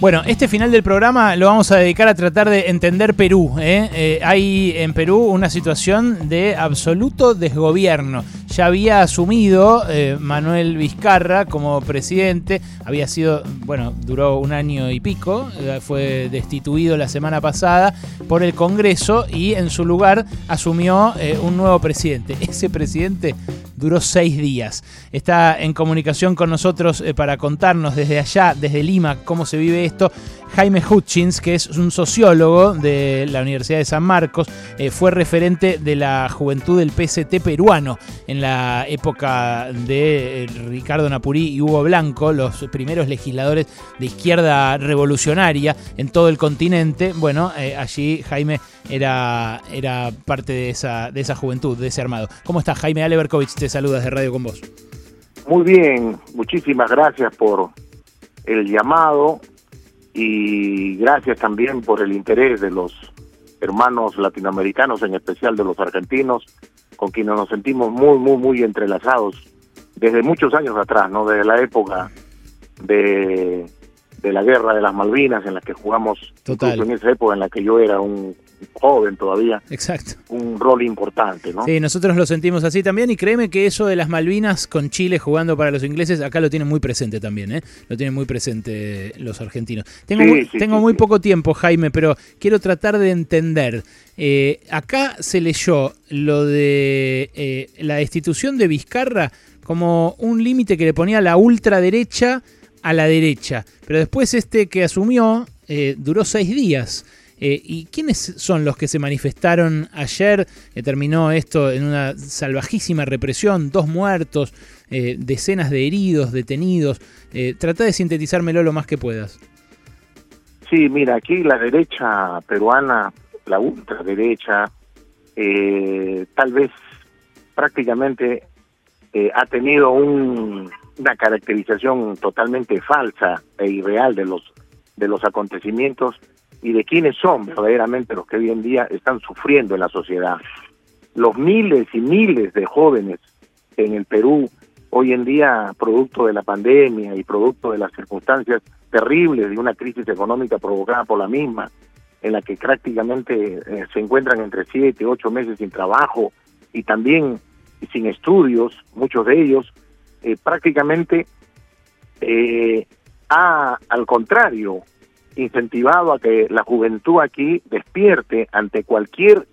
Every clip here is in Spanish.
Bueno, este final del programa lo vamos a dedicar a tratar de entender Perú. ¿eh? Eh, hay en Perú una situación de absoluto desgobierno. Ya había asumido eh, Manuel Vizcarra como presidente, había sido, bueno, duró un año y pico, fue destituido la semana pasada por el Congreso y en su lugar asumió un nuevo presidente. Ese presidente duró seis días. Está en comunicación con nosotros para contarnos desde allá, desde Lima, cómo se vive esto. Jaime Hutchins, que es un sociólogo de la Universidad de San Marcos, eh, fue referente de la juventud del PST peruano en la época de eh, Ricardo Napurí y Hugo Blanco, los primeros legisladores de izquierda revolucionaria en todo el continente. Bueno, eh, allí Jaime era, era parte de esa, de esa juventud, de ese armado. ¿Cómo estás, Jaime Aleberkovich? Te saludas de Radio con vos. Muy bien, muchísimas gracias por el llamado y gracias también por el interés de los hermanos latinoamericanos, en especial de los argentinos, con quienes nos sentimos muy, muy, muy entrelazados desde muchos años atrás, ¿no? Desde la época de, de la guerra de las Malvinas, en la que jugamos, Total. en esa época en la que yo era un joven todavía, Exacto. un rol importante, ¿no? Sí, nosotros lo sentimos así también y créeme que eso de las Malvinas con Chile jugando para los ingleses, acá lo tienen muy presente también, ¿eh? Lo tienen muy presente los argentinos. Tengo, Sí, muy, sí, tengo sí, muy poco tiempo, Jaime, pero quiero tratar de entender. Eh, acá se leyó lo de eh, la destitución de Vizcarra como un límite que le ponía la ultraderecha a la derecha, pero después este que asumió eh, duró seis días. Eh, ¿Y quiénes son los que se manifestaron ayer? que terminó esto en una salvajísima represión, dos muertos, eh, decenas de heridos, detenidos. Eh, trata de sintetizármelo lo más que puedas. Sí, mira, aquí la derecha peruana, la ultraderecha, eh, tal vez prácticamente eh, ha tenido un- una caracterización totalmente falsa e irreal de los de los acontecimientos y de quiénes son verdaderamente los que hoy en día están sufriendo en la sociedad. Los miles y miles de jóvenes en el Perú hoy en día, producto de la pandemia y producto de las circunstancias terribles de una crisis económica provocada por la misma, en la que prácticamente eh, se encuentran entre siete, ocho meses sin trabajo y también sin estudios, muchos de ellos, eh, prácticamente eh, al contrario, incentivado a que la juventud aquí despierte ante cualquier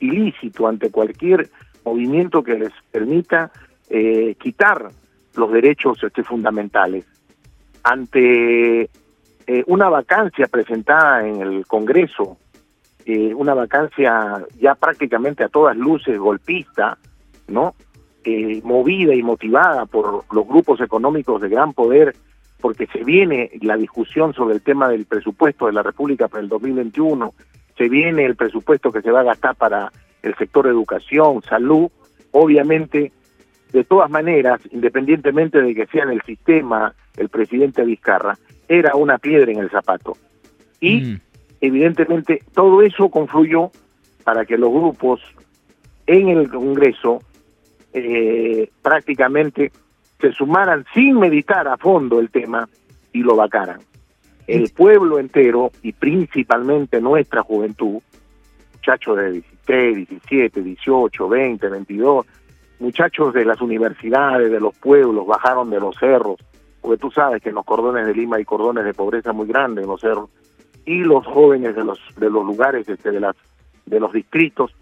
ilícito, ante cualquier movimiento que les permita eh, quitar los derechos este, fundamentales. Ante eh, una vacancia presentada en el Congreso, eh, una vacancia ya prácticamente a todas luces golpista, ¿no? Eh, movida y motivada por los grupos económicos de gran poder, porque se viene la discusión sobre el tema del presupuesto de la República para el 2021, se viene el presupuesto que se va a gastar para el sector educación, salud, obviamente, de todas maneras, independientemente de que sea en el sistema el presidente Vizcarra, era una piedra en el zapato. Y Mm. evidentemente todo eso confluyó para que los grupos en el Congreso eh, prácticamente se sumaran sin meditar a fondo el tema y lo vacaran. El pueblo entero y principalmente nuestra juventud, muchachos de 16, 17, 18, 20, 22, muchachos de las universidades, de los pueblos, bajaron de los cerros, porque tú sabes que en los cordones de Lima hay cordones de pobreza muy grandes en los cerros, y los jóvenes de los de los lugares este, de las de los distritos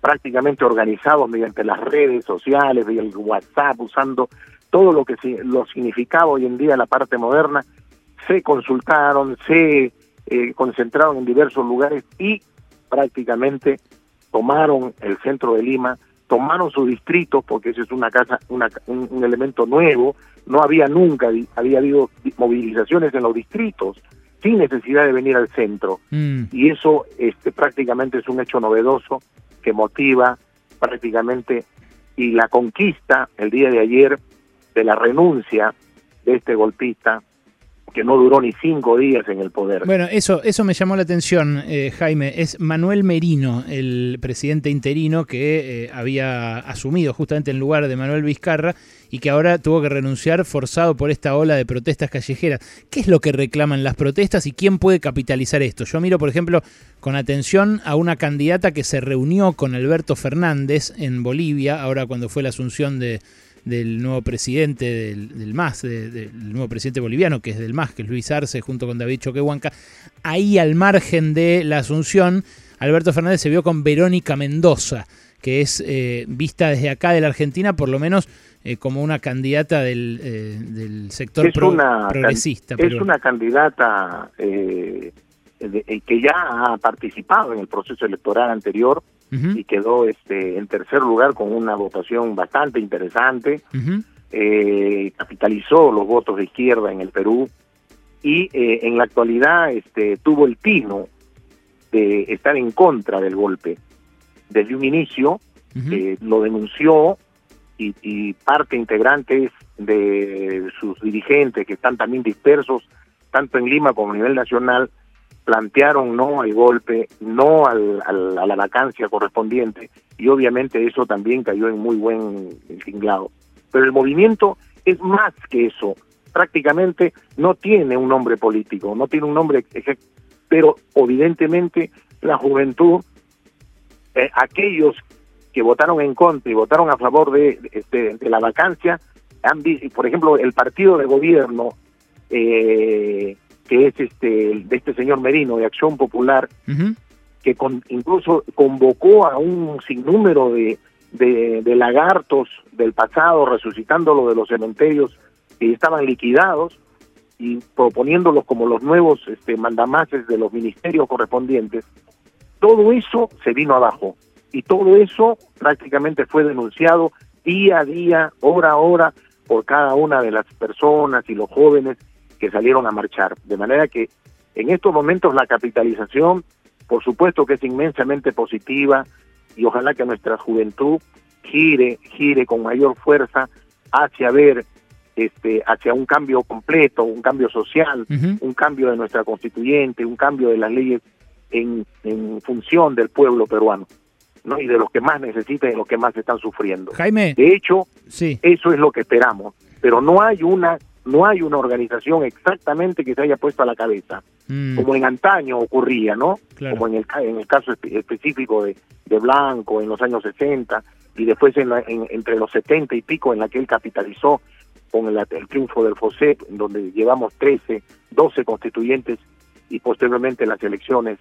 prácticamente organizados mediante las redes sociales el WhatsApp usando todo lo que lo significaba hoy en día la parte moderna se consultaron se eh, concentraron en diversos lugares y prácticamente tomaron el centro de Lima tomaron sus distritos porque eso es una casa una, un, un elemento nuevo no había nunca había habido movilizaciones en los distritos sin necesidad de venir al centro Mm. y eso este, prácticamente es un hecho novedoso que motiva prácticamente y la conquista el día de ayer de la renuncia de este golpista que no duró ni cinco días en el poder. Bueno, eso, eso me llamó la atención, eh, Jaime. Es Manuel Merino, el presidente interino que eh, había asumido justamente en lugar de Manuel Vizcarra y que ahora tuvo que renunciar forzado por esta ola de protestas callejeras. ¿Qué es lo que reclaman las protestas y quién puede capitalizar esto? Yo miro, por ejemplo, con atención a una candidata que se reunió con Alberto Fernández en Bolivia, ahora cuando fue la asunción de del nuevo presidente del, MAS, del nuevo presidente boliviano, que es del MAS, que es Luis Arce, junto con David Choquehuanca. Ahí al margen de la asunción, Alberto Fernández se vio con Verónica Mendoza, que es eh, vista desde acá de la Argentina, por lo menos eh, como una candidata del, eh, sector progresista. Es una candidata que ya ha participado en el proceso electoral anterior, y quedó este en tercer lugar con una votación bastante interesante. Eh, capitalizó los votos de izquierda en el Perú y eh, en la actualidad este, tuvo el tino de estar en contra del golpe. Desde un inicio eh, lo denunció y, y parte integrantes de sus dirigentes que están también dispersos tanto en Lima como a nivel nacional plantearon no al golpe, no al, a la vacancia correspondiente, y obviamente eso también cayó en muy buen tinglado. Pero el movimiento es más que eso, prácticamente no tiene un nombre político, no tiene un nombre, pero evidentemente la juventud, eh, aquellos que votaron en contra y votaron a favor de, la vacancia, han por ejemplo, el partido de gobierno eh, que es este de este señor Merino de Acción Popular, que con, incluso convocó a un sinnúmero de, de, lagartos del pasado, resucitándolo de los cementerios que estaban liquidados y proponiéndolos como los nuevos este, mandamases de los ministerios correspondientes, todo eso se vino abajo y todo eso prácticamente fue denunciado día a día, hora a hora, por cada una de las personas y los jóvenes que salieron a marchar. De manera que en estos momentos la capitalización, por supuesto que es inmensamente positiva y ojalá que nuestra juventud gire, gire con mayor fuerza hacia ver este, hacia un cambio completo, un cambio social, un cambio de nuestra constituyente, un cambio de las leyes en, en función del pueblo peruano. ¿no? y de los que más necesitan y de los que más están sufriendo. Jaime. De hecho, sí. eso es lo que esperamos, pero no hay una no hay una organización exactamente que se haya puesto a la cabeza, mm. como en antaño ocurría, ¿no? Como en el, en el caso específico de, de Blanco en los años 60 y después en, entre los 70 y pico en la que él capitalizó con el, triunfo del FOSEP, en donde llevamos 13, 12 constituyentes y posteriormente las elecciones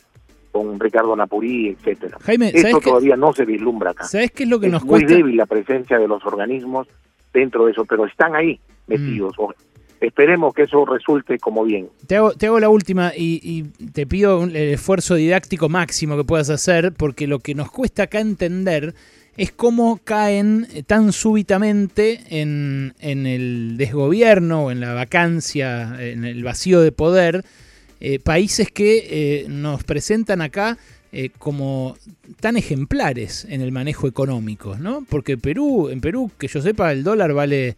con Ricardo Napurí, etcétera. Jaime, Esto todavía no se vislumbra acá. ¿Sabes qué es lo que nos muy débil la presencia de los organismos dentro de eso, pero están ahí metidos. Mm esperemos que eso resulte como bien. Te hago, te hago la última y, te pido el esfuerzo didáctico máximo que puedas hacer, porque lo que nos cuesta acá entender es cómo caen tan súbitamente en, el desgobierno o en la vacancia, en el vacío de poder, eh, países que eh, nos presentan acá eh, como tan ejemplares en el manejo económico, ¿no? Porque Perú, en Perú, que yo sepa, el dólar vale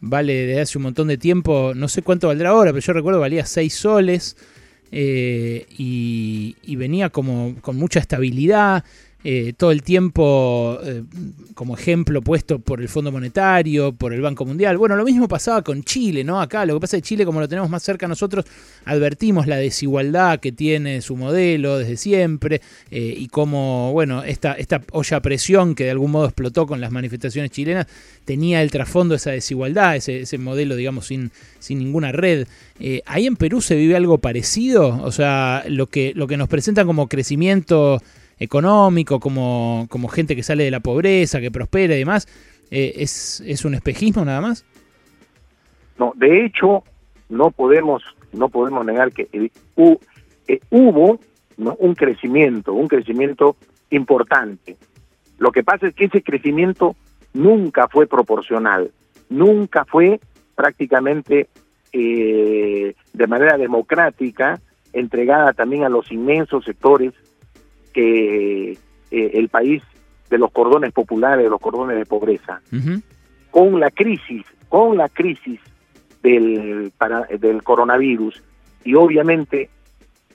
vale desde hace un montón de tiempo, no sé cuánto valdrá ahora, pero yo recuerdo valía 6 soles eh, y, y, venía como con mucha estabilidad. Eh, todo el tiempo eh, como ejemplo puesto por el Fondo Monetario, por el Banco Mundial. Bueno, lo mismo pasaba con Chile, ¿no? Acá lo que pasa es que Chile, como lo tenemos más cerca nosotros, advertimos la desigualdad que tiene su modelo desde siempre eh, y cómo, bueno, esta, esta olla a presión que de algún modo explotó con las manifestaciones chilenas tenía el trasfondo esa desigualdad, ese, ese modelo, digamos, sin, sin ninguna red. ¿Ahí en Perú se vive algo parecido? O sea, lo que, lo que nos presentan como crecimiento económico, como, como gente que sale de la pobreza, que prospera y demás, eh, ¿es, ¿es un espejismo nada más? No, de hecho, no podemos, no podemos negar que eh, hubo un crecimiento, un crecimiento importante. Lo que pasa es que ese crecimiento nunca fue proporcional, nunca fue prácticamente eh, de manera democrática entregada también a los inmensos sectores que eh, el país de los cordones populares, de los cordones de pobreza. Con la crisis, con la crisis del, para, del coronavirus y obviamente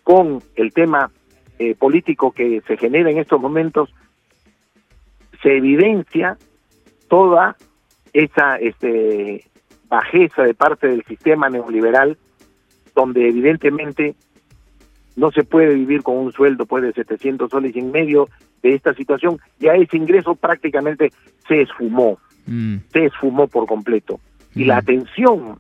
con el tema eh, político que se genera en estos momentos, se evidencia toda esa este, bajeza de parte del sistema neoliberal, donde evidentemente no se puede vivir con un sueldo pues, de 700 soles y en medio de esta situación, ya ese ingreso prácticamente se esfumó, mm. se esfumó por completo. Y la mm. atención,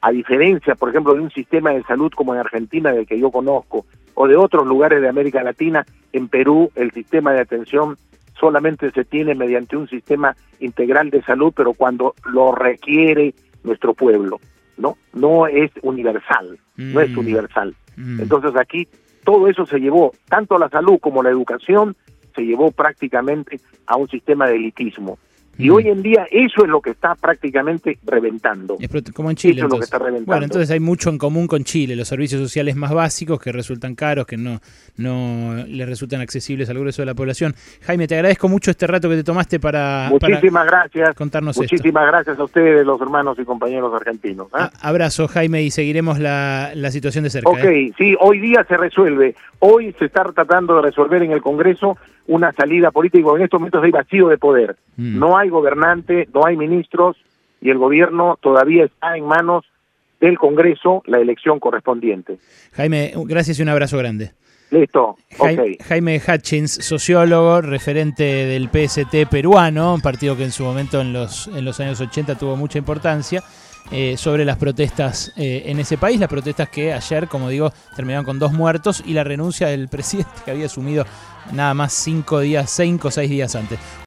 a diferencia, por ejemplo, de un sistema de salud como en Argentina, del que yo conozco, o de otros lugares de América Latina, en Perú el sistema de atención solamente se tiene mediante un sistema integral de salud, pero cuando lo requiere nuestro pueblo, ¿no? No es universal, no es mm. universal. Mm. Entonces aquí todo eso se llevó, tanto la salud como la educación, se llevó prácticamente a un sistema de elitismo. Y mm. hoy en día eso es lo que está prácticamente reventando. como en Chile. Eso es lo que está reventando. Bueno, entonces hay mucho en común con Chile, los servicios sociales más básicos que resultan caros, que no, no les resultan accesibles al grueso de la población. Jaime, te agradezco mucho este rato que te tomaste para, Muchísimas gracias. contarnos Muchísimas gracias a ustedes, los hermanos y compañeros argentinos. ¿ah? Abrazo, Jaime, y seguiremos la, la situación de cerca. Ok, ¿eh? sí, hoy día se resuelve. Hoy se está tratando de resolver en el Congreso una salida política. En estos momentos hay vacío de poder. Mm. No hay gobernante, no hay ministros y el gobierno todavía está en manos del Congreso la elección correspondiente. Jaime, gracias y un abrazo grande. Listo. Jaime, Jaime Hutchins, sociólogo, referente del PST peruano, un partido que en su momento en los, en los años 80 tuvo mucha importancia. Eh, sobre las protestas eh, en ese país, las protestas que ayer, como digo, terminaron con dos muertos y la renuncia del presidente que había asumido nada más cinco días, cinco o seis días antes.